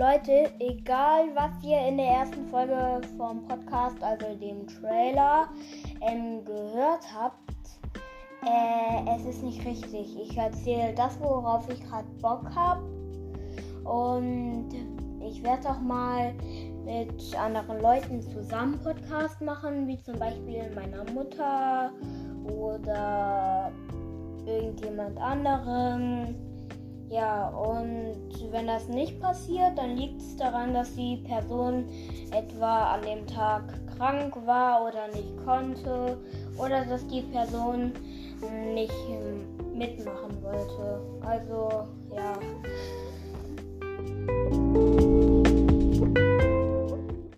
Leute, egal was ihr in der ersten Folge vom Podcast, also dem Trailer, ähm, gehört habt, äh, es ist nicht richtig. Ich erzähle das, worauf ich gerade Bock habe. Und ich werde auch mal mit anderen Leuten zusammen Podcast machen, wie zum Beispiel meiner Mutter oder irgendjemand anderem. Ja, und wenn das nicht passiert, dann liegt es daran, dass die Person etwa an dem Tag krank war oder nicht konnte oder dass die Person nicht mitmachen wollte. Also ja.